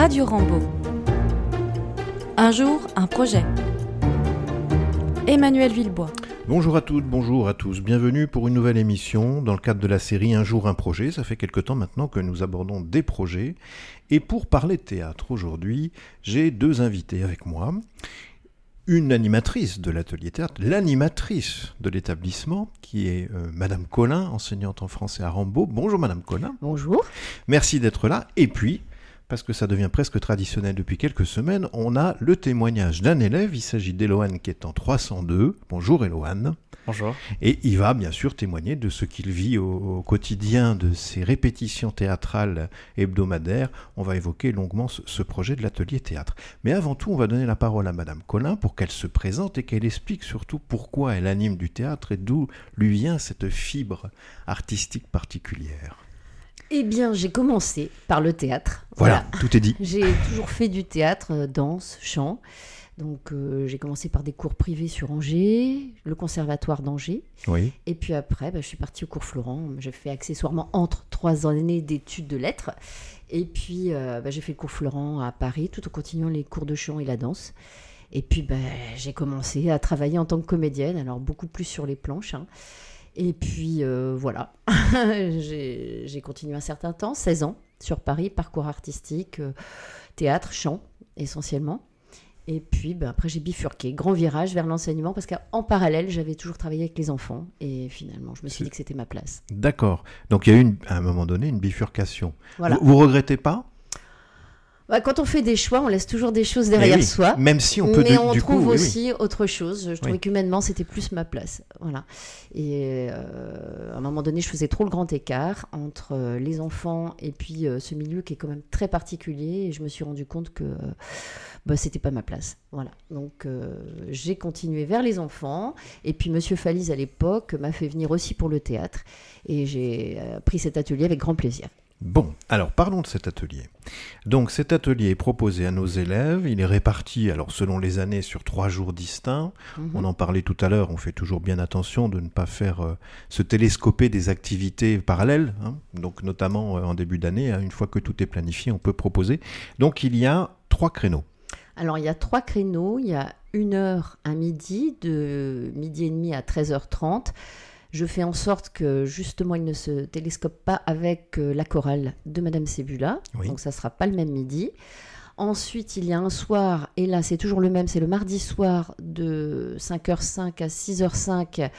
Radio Rambo. Un jour, un projet. Emmanuel Villebois. Bonjour à toutes, bonjour à tous. Bienvenue pour une nouvelle émission dans le cadre de la série Un jour un projet. Ça fait quelque temps maintenant que nous abordons des projets. Et pour parler théâtre aujourd'hui, j'ai deux invités avec moi. Une animatrice de l'atelier théâtre, l'animatrice de l'établissement, qui est euh, Madame Collin, enseignante en français à Rambaud. Bonjour Madame Collin. Bonjour. Merci d'être là. Et puis, parce que ça devient presque traditionnel depuis quelques semaines, on a le témoignage d'un élève. Il s'agit d'Eloane qui est en 302. Bonjour Eloane. Bonjour. Et il va bien sûr témoigner de ce qu'il vit au, au, quotidien, de ses répétitions théâtrales hebdomadaires. On va évoquer longuement ce, ce projet de l'atelier théâtre. Mais avant tout, on va donner la parole à Madame Collin pour qu'elle se présente et qu'elle explique surtout pourquoi elle anime du théâtre et d'où lui vient cette fibre artistique particulière. Eh bien, j'ai commencé par le théâtre. Voilà, voilà. tout est dit. j'ai toujours fait du théâtre, danse, chant. Donc, euh, j'ai commencé par des cours privés sur Angers, le conservatoire d'Angers. Oui. Et puis après, bah, je suis partie au cours Florent. J'ai fait accessoirement entre trois années d'études de lettres. Et puis, euh, bah, j'ai fait le cours Florent à Paris, tout en continuant les cours de chant et la danse. Et puis, bah, j'ai commencé à travailler en tant que comédienne, alors beaucoup plus sur les planches. Hein. Et puis euh, voilà, j'ai continué un certain temps, 16 ans, sur Paris, parcours artistique, euh, théâtre, chant essentiellement. Et puis ben, après j'ai bifurqué, grand virage vers l'enseignement parce qu'en parallèle j'avais toujours travaillé avec les enfants et finalement je me suis dit que c'était ma place. D'accord. Donc il y a eu une, à un moment donné une bifurcation. Voilà. Vous, vous regrettez pas? Bah, quand on fait des choix, on laisse toujours des choses derrière oui, soi. Même si on peut Mais de, on du trouve coup, aussi oui. autre chose. Je trouvais qu'humainement, c'était plus ma place. Voilà. Et euh, à un moment donné, je faisais trop le grand écart entre euh, les enfants et puis euh, ce milieu qui est quand même très particulier. Et je me suis rendu compte que bah, c'était pas ma place. Voilà. Donc j'ai continué vers les enfants. Et puis Monsieur Falise à l'époque m'a fait venir aussi pour le théâtre. Et j'ai pris cet atelier avec grand plaisir. Bon, alors parlons de cet atelier. Donc cet atelier est proposé à nos élèves, il est réparti alors selon les années sur trois jours distincts. Mhm. Mmh. On en parlait tout à l'heure, on fait toujours bien attention de ne pas faire euh, se télescoper des activités parallèles. Hein. Donc notamment euh, en début d'année, hein, une fois que tout est planifié, on peut proposer. Donc il y a trois créneaux. Alors il y a trois créneaux, il y a une heure à midi, de midi et demi à 13h30. Je fais en sorte que justement il ne se télescope pas avec euh, la chorale de Madame Sébula, Oui. donc ça sera pas le même midi. Ensuite, il y a un soir, et là c'est toujours le même, c'est le mardi soir de 5h05 à 6h05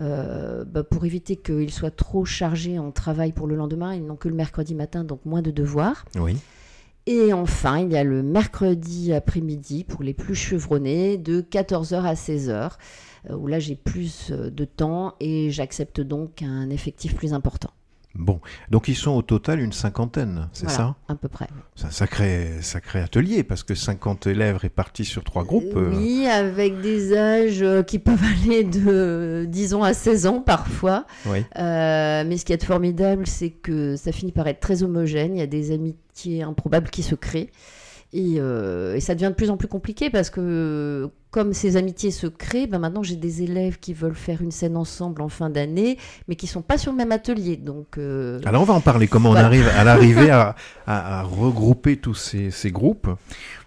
euh, bah, pour éviter qu'ils soient trop chargés en travail pour le lendemain. Ils n'ont que le mercredi matin, donc moins de devoirs. Oui. Et enfin, il y a le mercredi après-midi pour les plus chevronnés de 14h à 16h, euh, où là j'ai plus euh, de temps et j'accepte donc un effectif plus important. Bon, donc ils sont au total une cinquantaine, c'est Voilà, ça? À peu près. C'est un sacré, sacré atelier, parce que 50 élèves répartis sur trois groupes. euh, Oui, avec des âges euh, qui peuvent aller de, disons, à 16 ans parfois. oui. Euh, mais ce qui est formidable, c'est que ça finit par être très homogène. Il y a des amitiés improbables qui se créent. Et, euh, et ça devient de plus en plus compliqué parce que comme ces amitiés se créent, ben maintenant j'ai des élèves qui veulent faire une scène ensemble en fin d'année, mais qui sont pas sur le même atelier. Donc euh, Alors on va en parler, comment Voilà. on arrive à l'arriver à, à- à regrouper tous ces, ces groupes?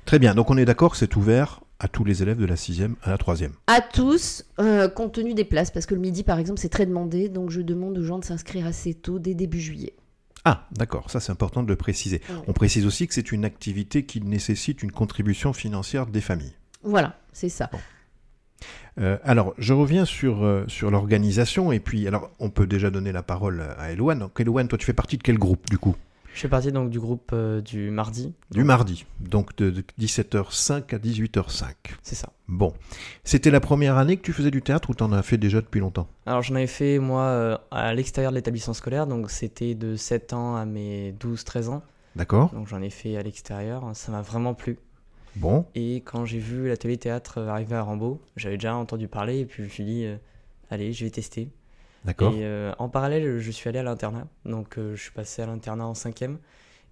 Très bien, donc on est d'accord que c'est ouvert à tous les élèves de la sixième à la troisième. à tous, euh, compte tenu des places, parce que le midi par exemple c'est très demandé, donc je demande aux gens de s'inscrire assez tôt, dès début juillet. Ah, d'accord, ça c'est important de le préciser. On précise aussi que c'est une activité qui nécessite une contribution financière des familles. Voilà, c'est ça. Euh, alors, je reviens sur, euh, sur l'organisation, et puis, alors, on peut déjà donner la parole à Eloane. Donc, Eloane, toi, tu fais partie de quel groupe, du coup? Je fais partie donc du groupe euh, du mardi. Du mardi, donc de, de 17h05 à 18h05. C'est ça. Bon, c'était la première année que tu faisais du théâtre ou t'en as fait déjà depuis longtemps? Alors j'en avais fait moi euh, à l'extérieur de l'établissement scolaire, donc c'était de 7 ans à mes 12-13 ans. D'accord Donc j'en ai fait à l'extérieur, ça m'a vraiment plu. Bon, Et quand j'ai vu l'atelier théâtre euh, arriver à Rambaud, j'avais déjà entendu parler et puis je me suis dit, euh, allez, je vais tester. D'accord. Et euh, en parallèle, je suis allé à l'internat. Donc, euh, je suis passé à l'internat en cinquième.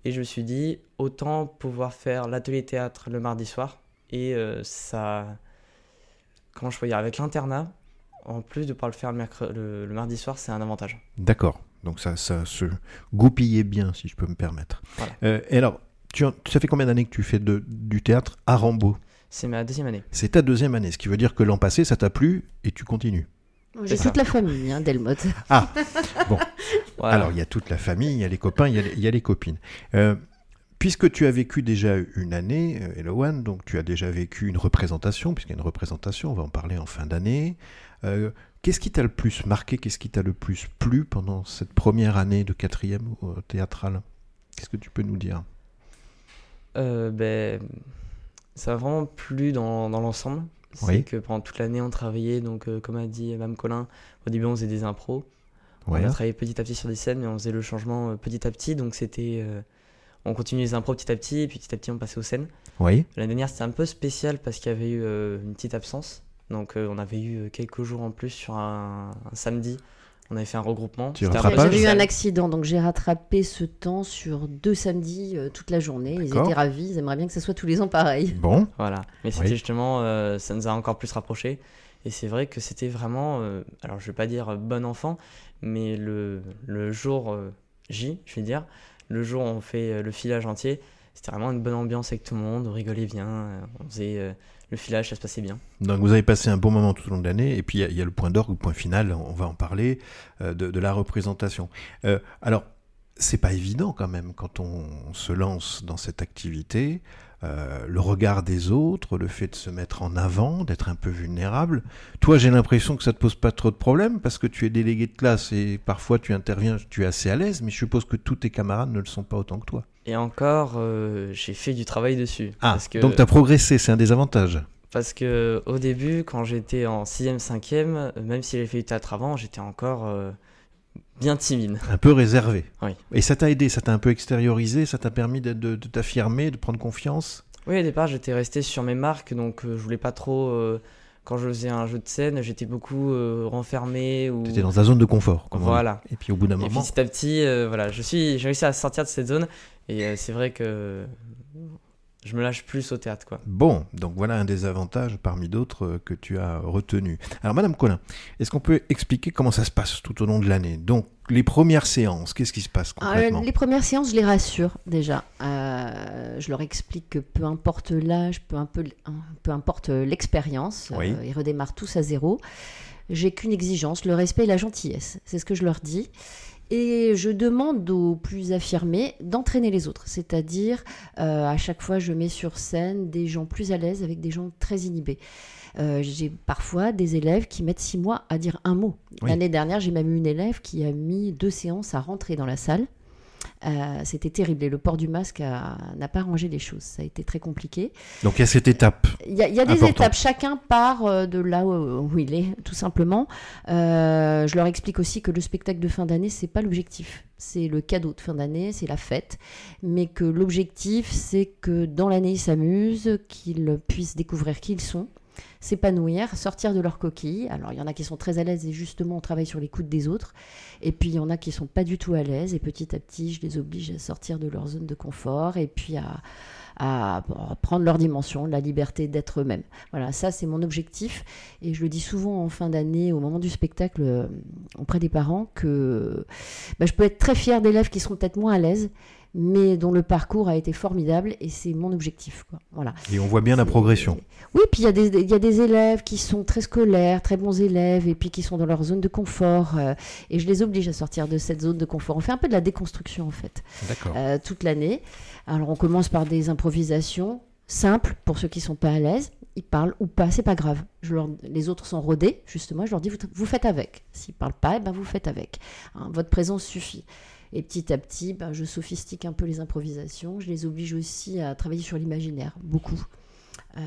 Et je me suis dit, autant pouvoir faire l'atelier théâtre le mardi soir. Et euh, ça. Comment je peux dire Avec l'internat, en plus de pouvoir le faire le, mercre- le- le mardi soir, c'est un avantage. D'accord. Donc ça, ça se goupillait bien, si je peux me permettre. Voilà. Et alors, tu, ça fait combien d'années que tu fais de, du théâtre à Rambaud? C'est ma deuxième année. C'est ta deuxième année, ce qui veut dire que l'an passé, ça t'a plu et tu continues. J'ai toute la famille, hein, Delmotte. Ah, bon. Voilà. Alors, il y a toute la famille, il y a les copains, il y a les, il y a les copines. Euh, puisque tu as vécu déjà une année, euh, Eloane, donc tu as déjà vécu une représentation, puisqu'il y a une représentation, on va en parler en fin d'année. Euh, Qu'est-ce qui t'a le plus marqué, qu'est-ce qui t'a le plus plu pendant cette première année de quatrième théâtrale Qu'est-ce que tu peux nous dire? Euh, ben, ça m'a vraiment plu dans, dans l'ensemble. C'est Oui. que pendant toute l'année, on travaillait, donc euh, comme a dit Mme Colin, au début on faisait des impros. Ouais. On a travaillé petit à petit sur des scènes, mais on faisait le changement euh, petit à petit, donc c'était... euh, on continuait les impros petit à petit, et puis petit à petit on passait aux scènes. Oui, L'année dernière c'était un peu spécial parce qu'il y avait eu une petite absence. Donc on avait eu quelques jours en plus sur un, un samedi. On avait fait un regroupement. J'avais eu un accident, donc j'ai rattrapé ce temps sur deux samedis euh, toute la journée. Ils étaient ravis, ils aimeraient bien que ce soit tous les ans pareil. bon, Voilà, mais c'était Oui. justement, euh, ça nous a encore plus rapprochés. Et c'est vrai que c'était vraiment, euh, alors je vais pas dire bon enfant, mais le, le jour euh, J, je vais dire, le jour où on fait euh, le filage entier, c'était vraiment une bonne ambiance avec tout le monde, on rigolait bien, euh, on faisait euh, le filage, ça se passait bien. donc vous avez passé un bon moment tout au long de l'année, et puis il y a- le point d'orgue, le point final, on va en parler, euh, de, de la représentation. Euh, alors, c'est pas évident quand même quand on se lance dans cette activité. Euh, le regard des autres, le fait de se mettre en avant, d'être un peu vulnérable. Toi, j'ai l'impression que ça te pose pas trop de problèmes parce que tu es délégué de classe et parfois tu interviens, tu es assez à l'aise, mais je suppose que tous tes camarades ne le sont pas autant que toi. Et encore, euh, j'ai fait du travail dessus. Ah, parce que, donc tu as progressé, c'est un des avantages. Parce que au début, quand j'étais en 6ème, 5ème, euh, même si j'avais fait du théâtre avant, j'étais encore euh, bien timide. Un peu réservé. Oui. Et ça t'a aidé, ça t'a un peu extériorisé, ça t'a permis de, de- de t'affirmer, de prendre confiance? Oui, au départ, j'étais resté sur mes marques, donc euh, je voulais pas trop. euh, quand je faisais un jeu de scène, j'étais beaucoup euh, renfermé. Ou... Tu étais dans ta zone de confort. comme on. Voilà. Et puis au bout d'un Et moment, petit à petit, euh, voilà, je suis, j'ai réussi à sortir de cette zone, et c'est vrai que je me lâche plus au théâtre, quoi. Bon, donc voilà un des avantages parmi d'autres euh, que tu as retenu. Alors, Madame Collin, est-ce qu'on peut expliquer comment ça se passe tout au long de l'année? Donc, les premières séances, qu'est-ce qui se passe Ah, les premières séances, je les rassure déjà. Euh, je leur explique que peu importe l'âge, peu, hein, peu importe l'expérience, Oui. euh, ils redémarrent tous à zéro. J'ai qu'une exigence, le respect et la gentillesse. C'est ce que je leur dis. Et je demande aux plus affirmés d'entraîner les autres. C'est-à-dire, euh, à chaque fois, je mets sur scène des gens plus à l'aise avec des gens très inhibés. Euh, j'ai parfois des élèves qui mettent six mois à dire un mot. Oui. L'année dernière, j'ai même eu une élève qui a mis deux séances à rentrer dans la salle. Euh, C'était terrible et le port du masque n'a pas rangé les choses. Ça a été très compliqué. Donc, il y a cette étape. Il y a, il y a des étapes, chacun part euh, de là où, où il est, tout simplement. Euh, je leur explique aussi que le spectacle de fin d'année, c'est pas l'objectif. C'est le cadeau de fin d'année, c'est la fête. Mais que l'objectif, c'est que dans l'année, ils s'amusent, qu'ils puissent découvrir qui ils sont, s'épanouir, sortir de leur coquille. Alors, il y en a qui sont très à l'aise et justement, on travaille sur l'écoute des autres. Et puis, il y en a qui sont pas du tout à l'aise. Et petit à petit, je les oblige à sortir de leur zone de confort et puis à, à prendre leur dimension, la liberté d'être eux-mêmes. Voilà, ça c'est mon objectif et je le dis souvent en fin d'année au moment du spectacle euh, auprès des parents que bah, je peux être très fière d'élèves qui seront peut-être moins à l'aise mais dont le parcours a été formidable et c'est mon objectif. Quoi. Voilà. Et on voit bien la progression. Oui, puis il y, a des- il y a des élèves qui sont très scolaires, très bons élèves, et puis qui sont dans leur zone de confort. euh, et je les oblige à sortir de cette zone de confort. On fait un peu de la déconstruction, en fait, euh, toute l'année. Alors, on commence par des improvisations simples pour ceux qui sont pas à l'aise. Ils parlent ou pas, c'est pas grave. Je leur- les autres sont rodés, justement. Je leur dis, vous, vous faites avec. S'ils parlent pas, eh ben, vous faites avec. Hein, votre présence suffit. Et petit à petit, ben, je sophistique un peu les improvisations. Je les oblige aussi à travailler sur l'imaginaire, beaucoup. Euh,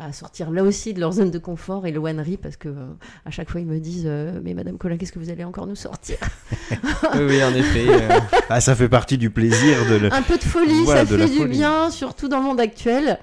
à sortir là aussi de leur zone de confort et le one rit parce que euh, à chaque fois ils me disent euh, mais Madame Colin qu'est-ce que vous allez encore nous sortir? Oui, oui, en effet. euh, Ah, ça fait partie du plaisir de le. un peu de folie Voilà, ça de fait du folie. bien surtout dans le monde actuel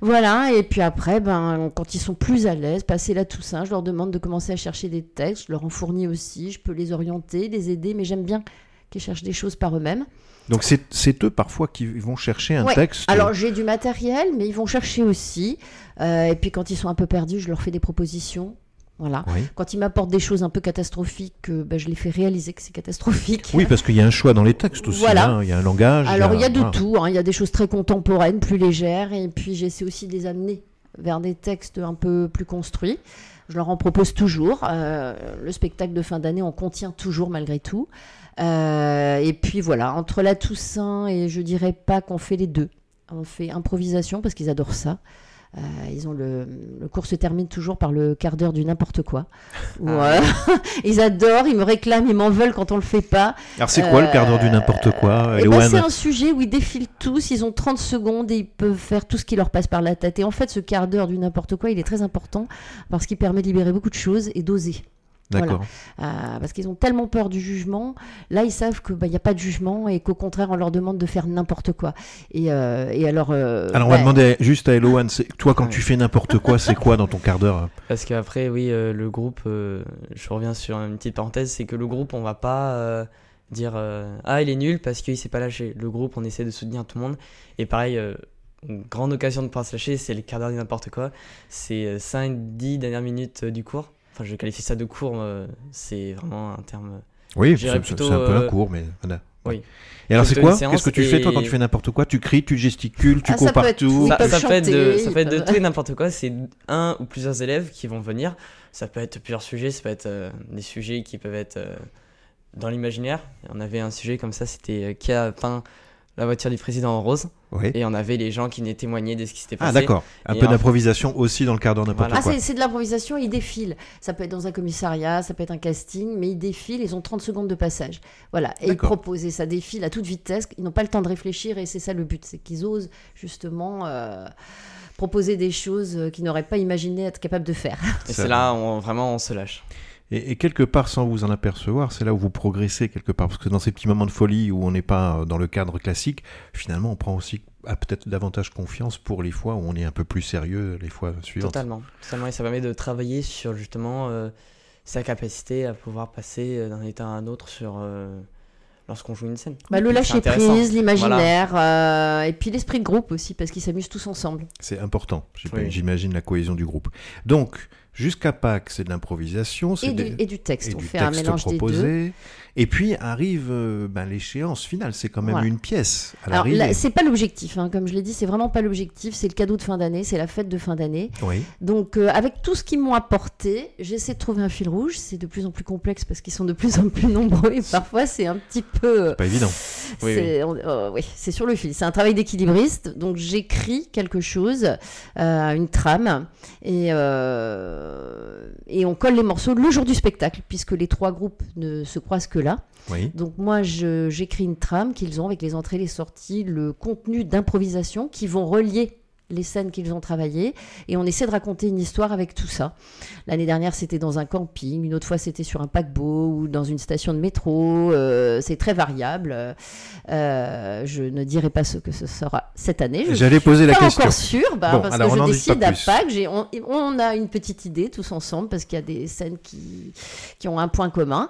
voilà et puis après ben quand ils sont plus à l'aise passer la Toussaint je leur demande de commencer à chercher des textes je leur en fournis aussi je peux les orienter les aider mais j'aime bien qu'ils cherchent des choses par eux-mêmes Donc, c'est eux parfois qui vont chercher un Ouais. texte. Alors j'ai du matériel, mais ils vont chercher aussi. Euh, et puis quand ils sont un peu perdus, je leur fais des propositions. Voilà. Oui. Quand ils m'apportent des choses un peu catastrophiques, euh, ben, je les fais réaliser que c'est catastrophique. Oui, parce qu'il y a un choix dans les textes aussi. Voilà. hein. Il y a un langage. Alors il y a de voilà. tout, hein. il y a des choses très contemporaines, plus légères, et puis j'essaie aussi de les amener vers des textes un peu plus construits. Je leur en propose toujours. Euh, le spectacle de fin d'année en contient toujours malgré tout. Euh, et puis voilà, entre la Toussaint et je dirais pas qu'on fait les deux. On fait improvisation parce qu'ils adorent ça. Euh, ils ont le, le cours se termine toujours par le quart d'heure du n'importe quoi. Où, Ah. euh, ils adorent, ils me réclament, ils m'en veulent quand on le fait pas. Alors c'est quoi le quart d'heure du n'importe quoi Eh ben, c'est un sujet où ils défilent tous, ils ont 30 secondes et ils peuvent faire tout ce qui leur passe par la tête. Et en fait, ce quart d'heure du n'importe quoi, il est très important parce qu'il permet de libérer beaucoup de choses et d'oser. D'accord. Euh, parce qu'ils ont tellement peur du jugement. Là, ils savent qu'il n'y a pas de jugement et qu'au contraire, on leur demande de faire n'importe quoi. Et, euh, et alors. euh, Alors on va demander juste à Eloane, c'est- toi quand Ouais. tu fais n'importe quoi, c'est quoi dans ton quart d'heure Parce qu'après, oui, euh, le groupe, euh, je reviens sur une petite parenthèse, c'est que le groupe, on va pas euh, dire euh, Ah, il est nul parce qu'il s'est pas lâché. Le groupe, on essaie de soutenir tout le monde. Et pareil, euh, une grande occasion de ne pas se lâcher, c'est le quart d'heure du n'importe quoi. C'est 5-10 dernières minutes du cours. Enfin, je qualifie ça de cours, euh, c'est vraiment un terme. Oui, Je c'est un peu un euh, cours, mais voilà. oui. Et alors C'est quoi une séance Qu'est-ce que tu fais toi quand tu fais n'importe quoi? Tu cries, tu gesticules, tu Ah, cours ça peut être partout ça, peut être de, chanter, ça ils peut être de peuvent- tout et n'importe quoi. C'est un ou plusieurs élèves qui vont venir. Ça peut être plusieurs sujets. Ça peut être euh, des sujets qui peuvent être euh, dans l'imaginaire. On avait un sujet comme ça, c'était euh, qui a peint la voiture du président en rose. Oui. Et on avait les gens qui venaient témoigner de ce qui s'était Ah passé. d'accord. Un Et peu en- d'improvisation aussi dans le quart d'heure n'importe Voilà. Ah, quoi. c'est c'est de l'improvisation, ils défilent. Ça peut être dans un commissariat, ça peut être un casting, mais ils défilent, ils ont 30 secondes de passage. Voilà, et ils proposent, et ça défile à toute vitesse, ils n'ont pas le temps de réfléchir, et c'est ça le but, c'est qu'ils osent justement euh, proposer des choses euh, qu'ils n'auraient pas imaginé être capables de faire. Et c'est là, on, vraiment, on se lâche. Et, et quelque part, sans vous en apercevoir, c'est là où vous progressez quelque part. Parce que dans ces petits moments de folie où on n'est pas euh, dans le cadre classique, finalement, on prend aussi peut-être davantage confiance pour les fois où on est un peu plus sérieux les fois suivantes. Totalement. Totalement. Et ça permet de travailler sur justement euh, sa capacité à pouvoir passer euh, d'un état à un autre sur euh, lorsqu'on joue une scène. Bah, le lâcher prise, l'imaginaire, euh, et puis l'esprit de groupe aussi, parce qu'ils s'amusent tous ensemble. C'est important, Oui. j'imagine, la cohésion du groupe. Donc, jusqu'à Pâques, c'est de l'improvisation, c'est Et du, des- et du texte, on fait un mélange des deux. Et puis arrive euh, ben, l'échéance finale, c'est quand même Voilà. une pièce à Alors là, c'est pas l'objectif, hein, comme je l'ai dit, c'est vraiment pas l'objectif, c'est le cadeau de fin d'année, c'est la fête de fin d'année. Oui. Donc, euh, avec tout ce qu'ils m'ont apporté, j'essaie de trouver un fil rouge. C'est de plus en plus complexe parce qu'ils sont de plus en plus nombreux et parfois c'est un petit peu. euh, Pas évident. Oui, c'est on- euh, oui, c'est sur le fil. C'est un travail d'équilibriste. Donc, j'écris quelque chose, une trame, et, et on colle les morceaux le jour du spectacle, puisque les trois groupes ne se croisent que là. Oui. Donc moi, j'écris une trame qu'ils ont avec les entrées, les sorties, le contenu d'improvisation qui vont relier les scènes qu'ils ont travaillées et on essaie de raconter une histoire avec tout ça. L'année dernière, c'était dans un camping, une autre fois, c'était sur un paquebot ou dans une station de métro. euh, c'est très variable. Euh, je ne dirai pas ce que ce sera cette année. Je J'allais suis poser la pas question. encore sûre, bah, Bon, parce alors que je décide à. Pâques. J'ai- On, on a une petite idée tous ensemble parce qu'il y a des scènes qui, qui ont un point commun.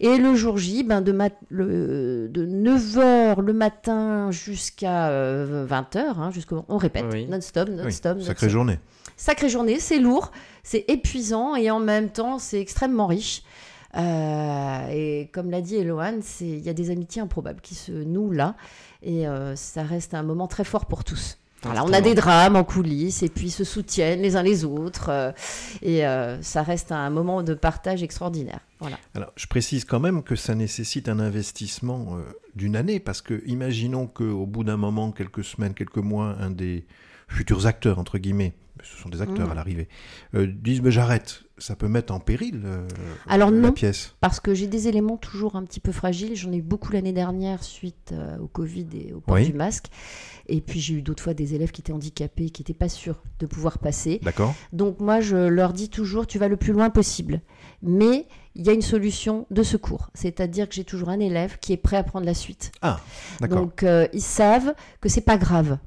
Et le jour J, ben de, mat- le, de 9h le matin jusqu'à 20h, hein, jusqu'au- on répète, Oui. Non-stop, Oui. non-stop. Sacrée journée. Sacrée journée, c'est lourd, c'est épuisant et en même temps, c'est extrêmement riche. Euh, et comme l'a dit Eloane, il y a des amitiés improbables qui se nouent là. Et euh, ça reste un moment très fort pour tous. Voilà, on a des drames en coulisses et puis ils se soutiennent les uns les autres. euh, et euh, ça reste un moment de partage extraordinaire. Voilà. Alors, je précise quand même que ça nécessite un investissement euh, d'une année, parce que imaginons qu'au bout d'un moment, quelques semaines, quelques mois, un des futurs acteurs, entre guillemets, ce sont des acteurs Mhm. à l'arrivée, disent mais j'arrête. Ça peut mettre en péril euh, Alors la non. pièce. Parce que j'ai des éléments toujours un petit peu fragiles. J'en ai eu beaucoup l'année dernière suite euh, au Covid et au port Oui. du masque. Et puis j'ai eu d'autres fois des élèves qui étaient handicapés, qui n'étaient pas sûrs de pouvoir passer. D'accord Donc moi, je leur dis toujours, tu vas le plus loin possible. Mais il y a une solution de secours. C'est-à-dire que j'ai toujours un élève qui est prêt à prendre la suite. Ah, d'accord. Donc euh, ils savent que c'est pas grave.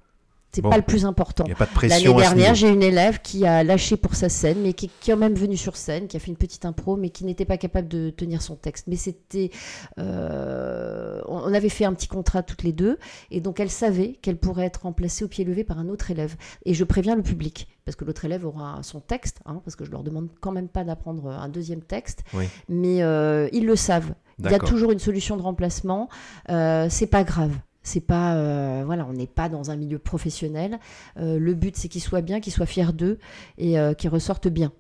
C'est Bon. pas le plus important. Il n'y a pas de L'année pression ce dernière, j'ai une élève qui a lâché pour sa scène, mais qui, qui est quand même venue sur scène, qui a fait une petite impro, mais qui n'était pas capable de tenir son texte. Mais c'était, euh, on avait fait un petit contrat toutes les deux, et donc elle savait qu'elle pourrait être remplacée au pied levé par un autre élève. Et je préviens le public, parce que l'autre élève aura son texte, hein, parce que je leur demande quand même pas d'apprendre un deuxième texte, Oui. mais euh, ils le savent. Il y a toujours une solution de remplacement. Euh, c'est pas grave. C'est pas, euh, voilà, on n'est pas dans un milieu professionnel. Euh, le but, c'est qu'ils soient bien, qu'ils soient fiers d'eux et euh, qu'ils ressortent bien.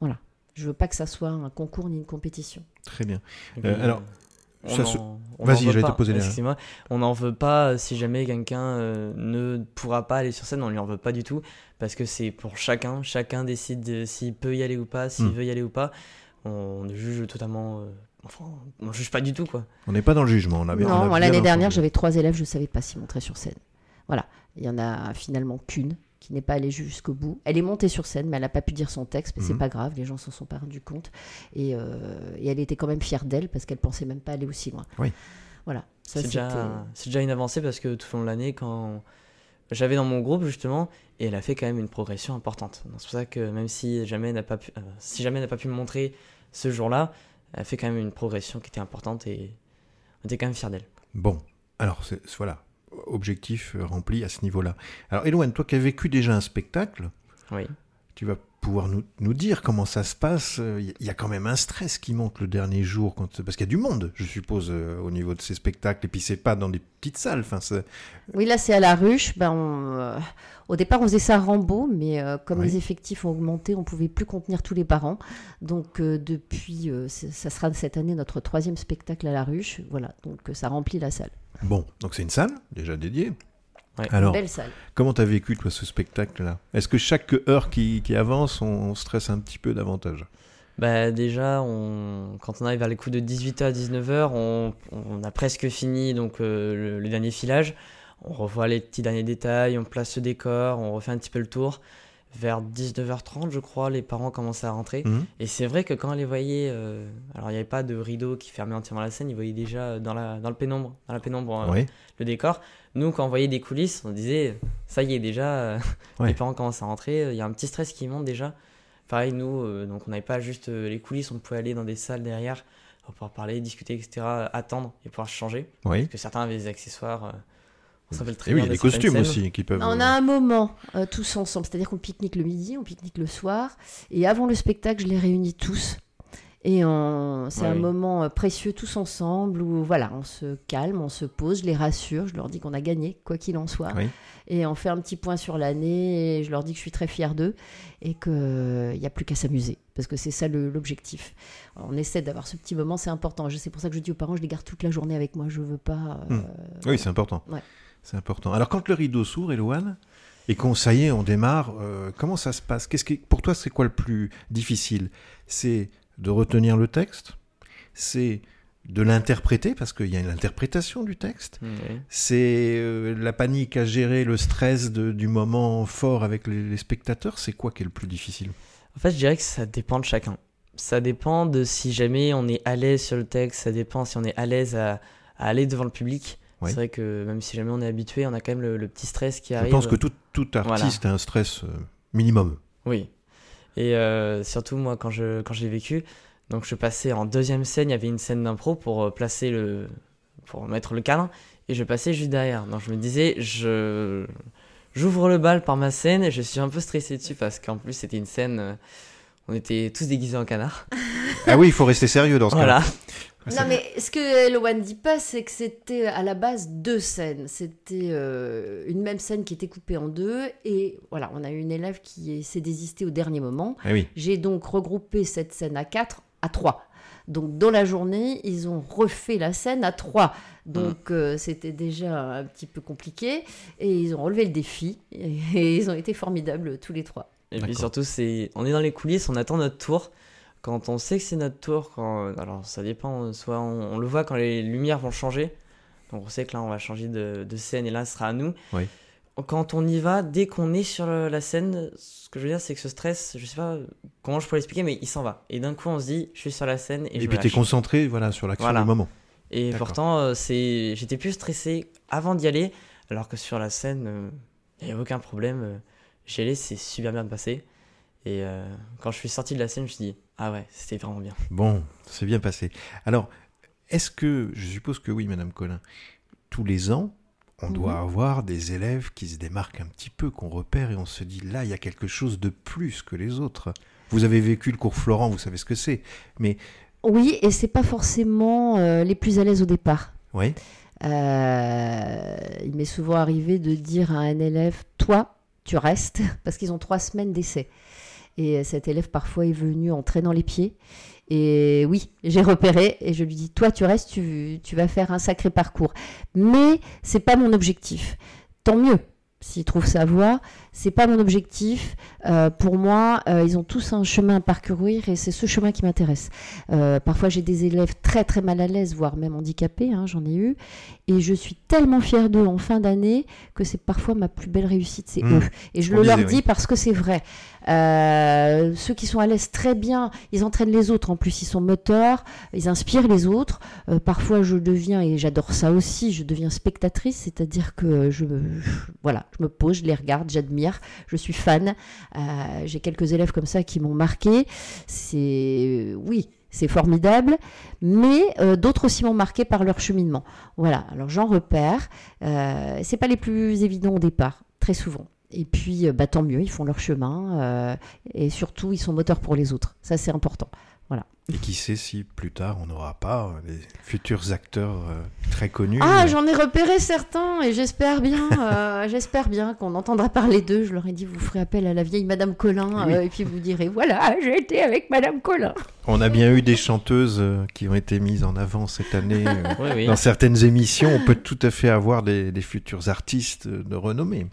Voilà. Je veux pas que ça soit un concours ni une compétition. Très bien. Euh, alors, on on Vas-y, j'allais te poser Excuse-moi. On n'en veut pas si jamais quelqu'un euh, ne pourra pas aller sur scène, on lui en veut pas du tout parce que c'est pour chacun. Chacun décide de- s'il peut y aller ou pas, s'il Hmm. veut y aller ou pas. On juge totalement. euh, Enfin, on juge pas du tout quoi. On n'est pas dans le jugement. On a bien, on a non, l'année dernière, j'avais trois élèves, je savais pas s'ils monteraient sur scène. Voilà. Il y en a finalement qu'une qui n'est pas allée jusqu'au bout. Elle est montée sur scène, mais elle n'a pas pu dire son texte, mais c'est Mhm. pas grave, les gens s'en sont pas rendus compte. Et, euh, et elle était quand même fière d'elle parce qu'elle pensait même pas aller aussi loin. Oui. Voilà. Ça, C'est déjà, c'est déjà une avancée parce que tout au long de l'année, quand j'avais dans mon groupe justement, et elle a fait quand même une progression importante. Donc, C'est pour ça que même si jamais elle n'a pas pu, euh, si jamais elle n'a pas pu me montrer ce jour-là, a fait quand même une progression qui était importante et on était quand même fiers d'elle. Bon, alors voilà, objectif euh, rempli à ce niveau-là. Alors Eloane, toi qui as vécu déjà un spectacle, Oui. tu vas pouvoir nous, nous dire comment ça se passe. Il y a quand même un stress qui monte le dernier jour, quand, parce qu'il y a du monde, je suppose, euh, au niveau de ces spectacles. Et puis c'est pas dans des petites salles. Enfin, Oui, là, c'est à la ruche. Ben, on, euh, au départ, on faisait ça à Rambo, mais euh, comme Oui. les effectifs ont augmenté, on pouvait plus contenir tous les parents. Donc, euh, depuis, euh, ça sera cette année notre troisième spectacle à la ruche. Voilà, donc euh, ça remplit la salle. bon, donc c'est une salle déjà dédiée. Ouais. Alors, Belle salle. comment t'as vécu toi ce spectacle-là? Est-ce que chaque heure qui, qui avance, on, on stresse un petit peu davantage? Bah déjà, on, quand on arrive vers les coups de 18h à 19h, on, on a presque fini donc euh, le, le dernier filage. On revoit les petits derniers détails, on place le décor, on refait un petit peu le tour. Vers 19h30, je crois, les parents commençaient à rentrer. Mhm. Et c'est vrai que quand on les voyait, euh, alors il n'y avait pas de rideau qui fermait entièrement la scène, ils voyaient déjà dans la, dans le pénombre, dans la pénombre euh, le décor. Nous, quand on voyait des coulisses, on disait, ça y est, déjà, euh, les parents commencent à rentrer, il y a un petit stress qui monte déjà. Pareil, nous, donc on n'avait pas juste les coulisses, on pouvait aller dans des salles derrière pour pouvoir parler, discuter, etc., attendre et pouvoir changer. Oui. Parce que certains avaient des accessoires, on s'appelle très Et oui, il bien y a de des costumes aussi qui peuvent. On a un moment euh, tous ensemble, c'est-à-dire qu'on pique-nique le midi, on pique-nique le soir, et avant le spectacle, je les réunis tous. Et on- c'est Ouais, un oui. moment euh, précieux tous ensemble où voilà, on se calme, on se pose, je les rassure, je leur dis qu'on a gagné, quoi qu'il en soit. Oui. Et on fait un petit point sur l'année, et je leur dis que je suis très fière d'eux et qu'il n'y a plus qu'à s'amuser. Parce que c'est ça l'objectif. On essaie d'avoir ce petit moment, c'est important. C'est pour ça que je dis aux parents, je les garde toute la journée avec moi, je veux pas. euh, Hmm. Oui, c'est important. Ouais. C'est important. Alors, quand le rideau s'ouvre, Eloane, et qu'on, ça y est, on démarre, euh, comment ça se passe? Qu'est-ce qui, Pour toi, c'est quoi le plus difficile? C'est de retenir le texte? C'est de l'interpréter, parce qu'il y a l'interprétation du texte. Mm, oui. C'est euh, la panique à gérer, le stress de- du moment fort avec les, les spectateurs? C'est quoi qui est le plus difficile? En fait, je dirais que ça dépend de chacun. Ça dépend de si jamais on est à l'aise sur le texte, ça dépend si on est à l'aise à, à aller devant le public. Oui. C'est vrai que même si jamais on est habitué, on a quand même le, le petit stress qui Je arrive. pense que tout, tout artiste a un stress euh, minimum. Oui. Et euh, surtout, moi, quand je, quand j'ai vécu, donc je passais en deuxième scène, il y avait une scène d'impro pour euh, placer le. pour mettre le cadre, et je passais juste derrière. Donc je me disais, je. J'ouvre le bal par ma scène et je suis un peu stressé dessus parce qu'en plus c'était une scène. On était tous déguisés en canard. Ah oui, il faut rester sérieux dans ce Voilà. cas-là. Non, mais ce que Eloane dit pas, c'est que c'était à la base deux scènes. C'était euh, une même scène qui était coupée en deux. Et voilà, on a eu une élève qui s'est désistée au dernier moment. Ah oui. J'ai donc regroupé cette scène à quatre, à trois. Donc dans la journée, ils ont refait la scène à trois. Donc euh, c'était déjà un petit peu compliqué. Et ils ont relevé le défi. Et, et ils ont été formidables tous les trois. Et puis surtout, c'est, on est dans les coulisses, on attend notre tour. Quand on sait que c'est notre tour, quand, alors ça dépend, soit on, on le voit quand les lumières vont changer. Donc on sait que là, on va changer de, de scène et là, ce sera à nous. Oui. Quand on y va, dès qu'on est sur la scène, ce que je veux dire, c'est que ce stress, je sais pas comment je pourrais l'expliquer, mais il s'en va. Et d'un coup, on se dit, je suis sur la scène et, Et, je puis es lâche. concentré voilà, sur l'action Voilà. du moment. Et pourtant, euh, c'est, j'étais plus stressé avant d'y aller, alors que sur la scène, euh, il n'y avait aucun problème. Allais, c'est super bien passé. Et euh, quand je suis sorti de la scène, je me suis dit, ah ouais, c'était vraiment bien. Bon, c'est bien passé. Alors, est-ce que, je suppose que oui, Madame Collin, tous les ans, on doit Mhm. avoir des élèves qui se démarquent un petit peu, qu'on repère et on se dit là, il y a quelque chose de plus que les autres. Vous avez vécu le cours Florent, vous savez ce que c'est. Mais Oui, et c'est pas forcément euh, les plus à l'aise au départ. oui, Euh, il m'est souvent arrivé de dire à un élève, toi, tu restes, parce qu'ils ont trois semaines d'essai. Et cet élève parfois est venu en traînant les pieds. Et oui, j'ai repéré et je lui dis, toi, tu restes, tu, vas faire un sacré parcours. Mais c'est pas mon objectif. Tant mieux. S'ils trouvent sa voie, c'est pas mon objectif. Euh, pour moi, euh, ils ont tous un chemin à parcourir et c'est ce chemin qui m'intéresse. Euh, parfois, j'ai des élèves très très mal à l'aise, voire même handicapés, hein, j'en ai eu, et je suis tellement fière d'eux en fin d'année que c'est parfois ma plus belle réussite, c'est Mmh. eux. Et je le leur dis oui. parce que c'est vrai. Ceux qui sont à l'aise très bien, ils entraînent les autres. En plus, ils sont moteurs, ils inspirent les autres. Parfois, je deviens, et j'adore ça aussi, je deviens spectatrice, c'est-à-dire que je, voilà, je me pose, je les regarde, j'admire, je suis fan. Euh, J'ai quelques élèves comme ça qui m'ont marqué. C'est oui. C'est formidable, mais euh, d'autres aussi m'ont marqué par leur cheminement. Voilà, alors j'en repère. Euh, c'est pas les plus évidents au départ, très souvent. Et puis, euh, bah, tant mieux, ils font leur chemin. et surtout, ils sont moteurs pour les autres. Ça, c'est important. Et qui sait si plus tard on n'aura pas euh, des futurs acteurs euh, très connus. Ah, euh, j'en ai repéré certains et j'espère bien, euh, j'espère bien qu'on entendra parler d'eux. Je leur ai dit, vous ferez appel à la vieille Madame Oui. euh, et puis vous direz, voilà, j'ai été avec Madame Collin. On a bien eu des chanteuses euh, qui ont été mises en avant cette année. euh, Oui, oui. Dans certaines émissions, on peut tout à fait avoir des, des futurs artistes de renommée.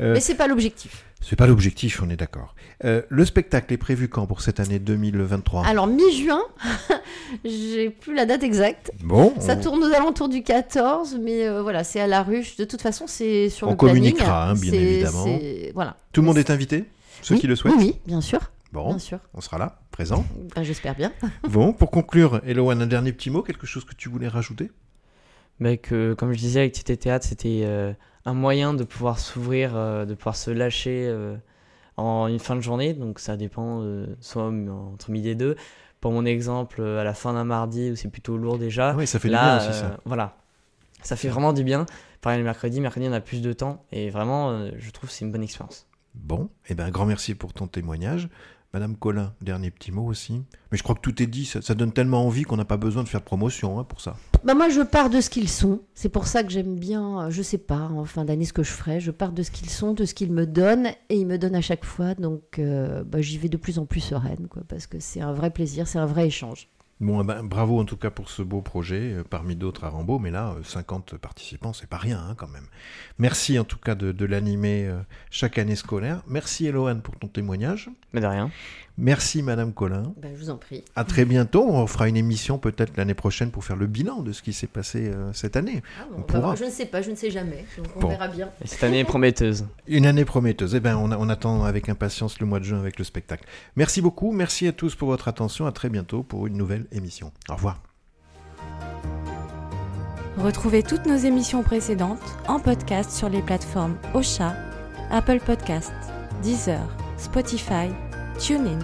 Euh, Mais c'est pas l'objectif. C'est pas l'objectif, on est d'accord. Euh, le spectacle est prévu quand pour cette année 2023 Alors, mi-juin, j'ai plus la date exacte. Bon, Ça on- tourne aux alentours du 14, mais euh, voilà, c'est à la ruche. De toute façon, c'est sur On le planning. communiquera, hein, bien évidemment. Voilà. tout le monde est invité? Ceux Oui, qui le souhaitent? Oui, oui, bien sûr. Bon, Bien sûr. on sera là, présent. Ben, J'espère bien. bon, pour conclure, Eloane, un dernier petit mot, quelque chose que tu voulais rajouter? Mais que, comme je disais, avec Théâtre, c'était euh, un moyen de pouvoir s'ouvrir, euh, de pouvoir se lâcher euh, en une fin de journée. Donc ça dépend, euh, soit entre midi et deux. Pour mon exemple, à la fin d'un mardi où c'est plutôt lourd déjà. Oui, ça fait du Là, bien aussi, ça. Voilà. Ça fait vraiment du bien. Pareil le mercredi, mercredi on a plus de temps. Et vraiment, je trouve que c'est une bonne expérience. Bon, eh ben, grand merci pour ton témoignage. Madame Collin, dernier petit mot aussi. Mais je crois que tout est dit, ça, donne tellement envie qu'on n'a pas besoin de faire de promotion hein, pour ça. Bah moi, je pars de ce qu'ils sont. C'est pour ça que j'aime bien, euh, je sais pas, en fin d'année, ce que je ferai. Je pars de ce qu'ils sont, de ce qu'ils me donnent, et ils me donnent à chaque fois. Donc, euh, bah, j'y vais de plus en plus sereine, parce que c'est un vrai plaisir, c'est un vrai échange. Bravo en tout cas pour ce beau projet, euh, parmi d'autres à Rambaud, mais là, euh, 50 participants, c'est pas rien hein, quand même. Merci en tout cas de, de l'animer euh, chaque année scolaire. Merci Eloane pour ton témoignage. Mais de rien. Merci Madame Collin. Bah, je vous en prie. À très bientôt. On fera une émission peut-être l'année prochaine pour faire le bilan de ce qui s'est passé euh, cette année. Ah, bon, On on va pourra. voir. je ne sais pas, je ne sais jamais. Donc, on Bon. verra bien. Et cette année est prometteuse. Une année prometteuse. Eh ben, on, on attend avec impatience le mois de juin avec le spectacle. Merci beaucoup. Merci à tous pour votre attention. À très bientôt pour une nouvelle émission. Au revoir. Retrouvez toutes nos émissions précédentes en podcast sur les plateformes Ocha, Apple Podcasts, Deezer, Spotify, TuneIn.